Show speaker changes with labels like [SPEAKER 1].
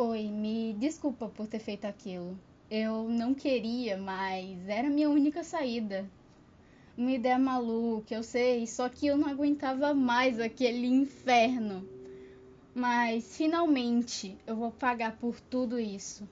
[SPEAKER 1] Oi, me desculpa por ter feito aquilo. Eu não queria, mas era a minha única saída. Uma ideia maluca, eu sei, só que eu não aguentava mais aquele inferno. Mas finalmente eu vou pagar por tudo isso.